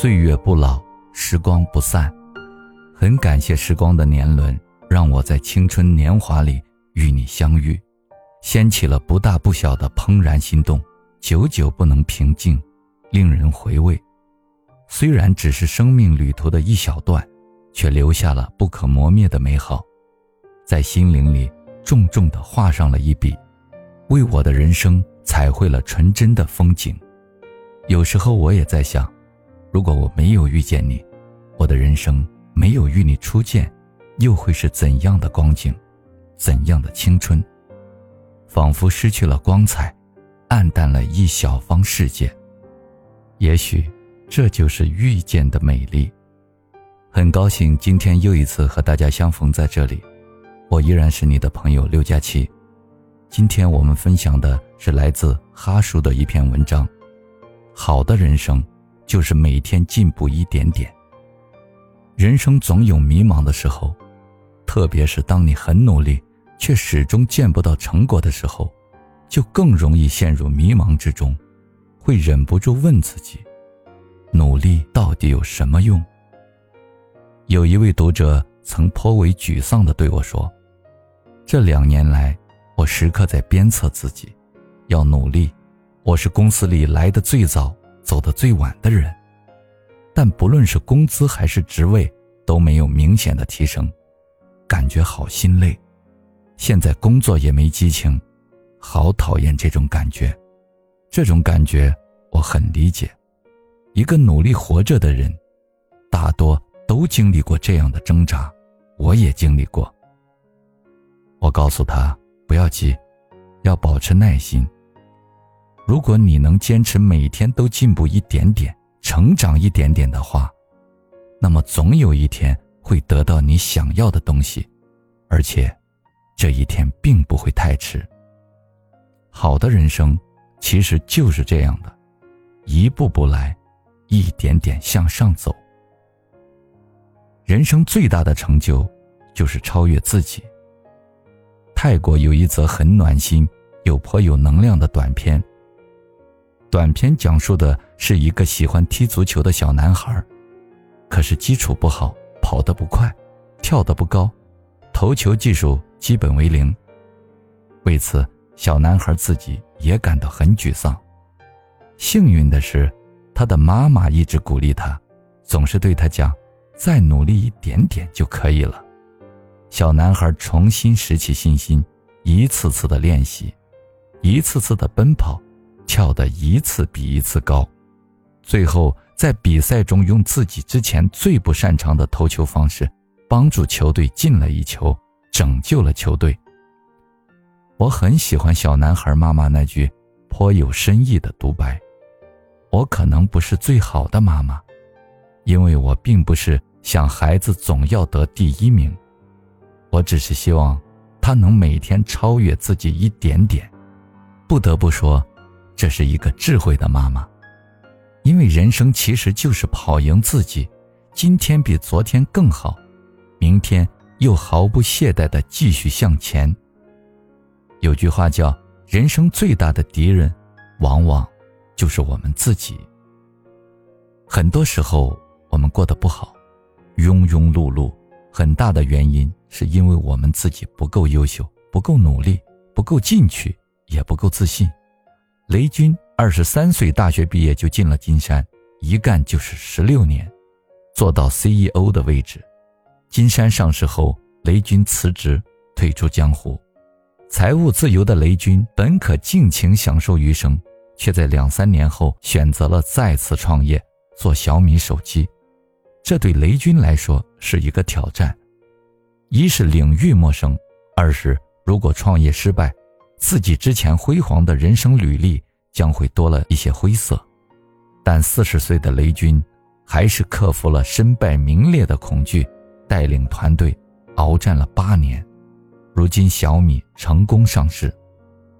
岁月不老，时光不散。很感谢时光的年轮，让我在青春年华里与你相遇，掀起了不大不小的怦然心动，久久不能平静，令人回味。虽然只是生命旅途的一小段，却留下了不可磨灭的美好，在心灵里重重地画上了一笔，为我的人生彩绘了纯真的风景。有时候我也在想。如果我没有遇见你，我的人生没有与你初见，又会是怎样的光景，怎样的青春？仿佛失去了光彩，暗淡了一小方世界。也许，这就是遇见的美丽。很高兴今天又一次和大家相逢在这里，我依然是你的朋友六加七。今天我们分享的是来自哈叔的一篇文章，《好的人生》。就是每天进步一点点。人生总有迷茫的时候，特别是当你很努力却始终见不到成果的时候，就更容易陷入迷茫之中，会忍不住问自己：努力到底有什么用？有一位读者曾颇为沮丧地对我说：“这两年来，我时刻在鞭策自己，要努力。我是公司里来的最早。”走得最晚的人，但不论是工资还是职位都没有明显的提升，感觉好心累。现在工作也没激情，好讨厌这种感觉。这种感觉我很理解，一个努力活着的人，大多都经历过这样的挣扎，我也经历过。我告诉他不要急，要保持耐心。如果你能坚持每天都进步一点点，成长一点点的话，那么总有一天会得到你想要的东西，而且，这一天并不会太迟。好的人生其实就是这样的，一步步来，一点点向上走。人生最大的成就，就是超越自己。泰国有一则很暖心又颇有能量的短片。短片讲述的是一个喜欢踢足球的小男孩，可是基础不好，跑得不快，跳得不高，投球技术基本为零。为此，小男孩自己也感到很沮丧。幸运的是，他的妈妈一直鼓励他，总是对他讲：“再努力一点点就可以了。”小男孩重新拾起信心，一次次的练习，一次次的奔跑。跳得一次比一次高，最后在比赛中用自己之前最不擅长的投球方式，帮助球队进了一球，拯救了球队。我很喜欢小男孩妈妈那句颇有深意的独白：“我可能不是最好的妈妈，因为我并不是想孩子总要得第一名，我只是希望他能每天超越自己一点点。”不得不说。这是一个智慧的妈妈，因为人生其实就是跑赢自己，今天比昨天更好，明天又毫不懈怠地继续向前。有句话叫“人生最大的敌人，往往就是我们自己”。很多时候我们过得不好，庸庸碌碌，很大的原因是因为我们自己不够优秀，不够努力，不够进取，也不够自信。雷军二十三岁大学毕业就进了金山，一干就是十六年，做到 CEO 的位置。金山上市后，雷军辞职退出江湖。财务自由的雷军本可尽情享受余生，却在两三年后选择了再次创业，做小米手机。这对雷军来说是一个挑战：一是领域陌生，二是如果创业失败。自己之前辉煌的人生履历将会多了一些灰色，但四十岁的雷军还是克服了身败名裂的恐惧，带领团队鏖战了八年。如今小米成功上市，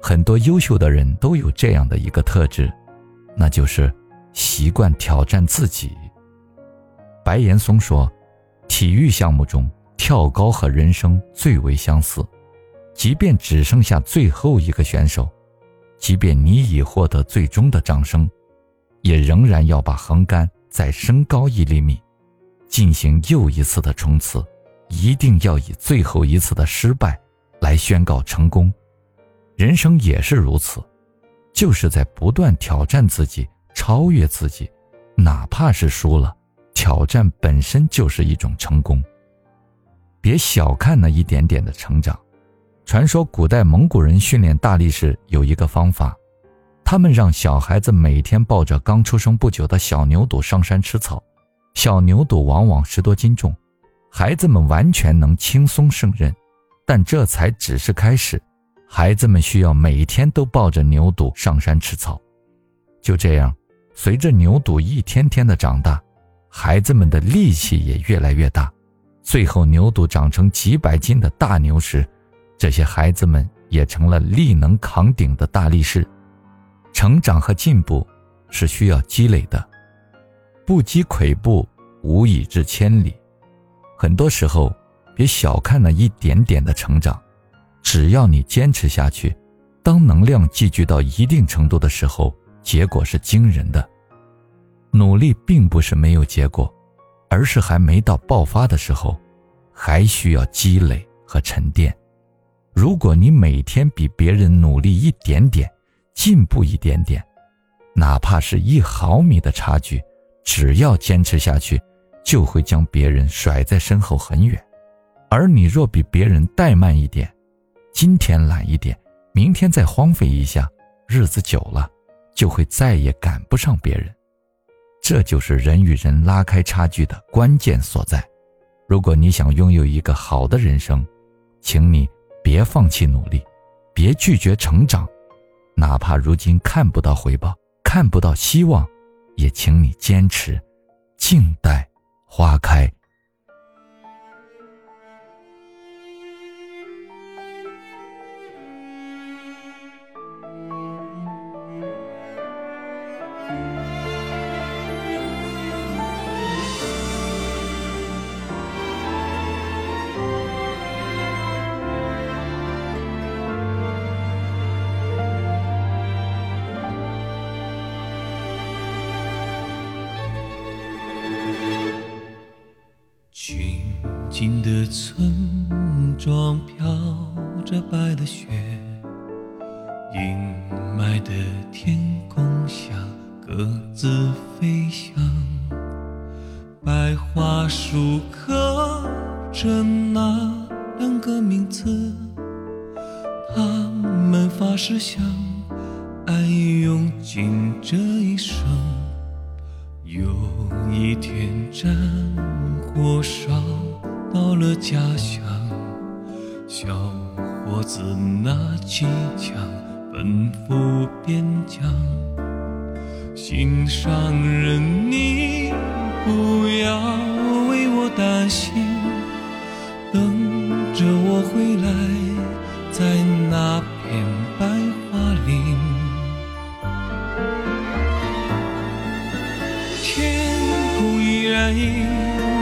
很多优秀的人都有这样的一个特质，那就是习惯挑战自己。白岩松说：“体育项目中，跳高和人生最为相似。”即便只剩下最后一个选手，即便你已获得最终的掌声，也仍然要把横杆再升高一厘米，进行又一次的冲刺，一定要以最后一次的失败来宣告成功。人生也是如此，就是在不断挑战自己、超越自己，哪怕是输了，挑战本身就是一种成功。别小看那一点点的成长。传说古代蒙古人训练大力士有一个方法，他们让小孩子每天抱着刚出生不久的小牛犊上山吃草，小牛犊往往十多斤重，孩子们完全能轻松胜任。但这才只是开始，孩子们需要每天都抱着牛犊上山吃草。就这样，随着牛犊一天天的长大，孩子们的力气也越来越大，最后牛犊长成几百斤的大牛时。这些孩子们也成了力能扛鼎的大力士。成长和进步是需要积累的，不积跬步，无以至千里。很多时候，别小看那一点点的成长，只要你坚持下去，当能量积聚到一定程度的时候，结果是惊人的。努力并不是没有结果，而是还没到爆发的时候，还需要积累和沉淀。如果你每天比别人努力一点点，进步一点点，哪怕是一毫米的差距，只要坚持下去，就会将别人甩在身后很远。而你若比别人怠慢一点，今天懒一点，明天再荒废一下，日子久了，就会再也赶不上别人。这就是人与人拉开差距的关键所在。如果你想拥有一个好的人生，请你。别放弃努力，别拒绝成长，哪怕如今看不到回报，看不到希望，也请你坚持，静待花开。近的村庄飘着白的雪，阴霾的天空下鸽子飞翔，白桦树刻着那两个名字，他们发誓相爱用尽这一生，有一天战火烧。到了家乡，小伙子拿起枪奔赴边疆。心上人，你不要为我担心，等着我回来，在那片白桦林。天空依然阴。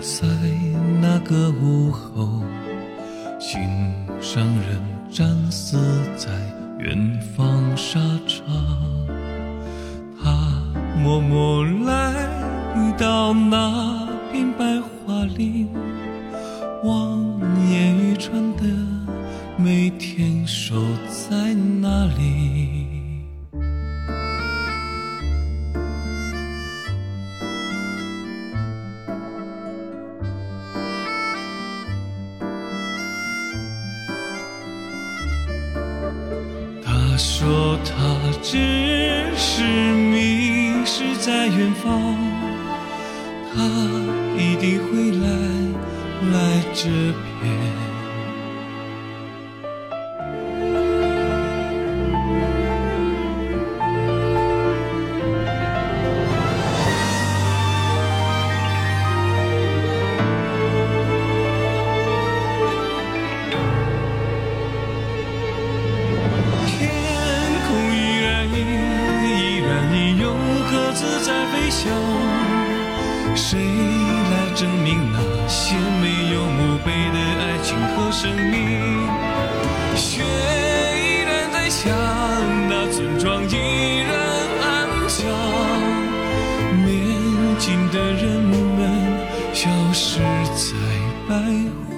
在那个午后，心上人战死在远方沙场。他默默来到那片白桦林，望眼欲穿的每天守在那里。在远方，他一定。定会来来这边。消失在白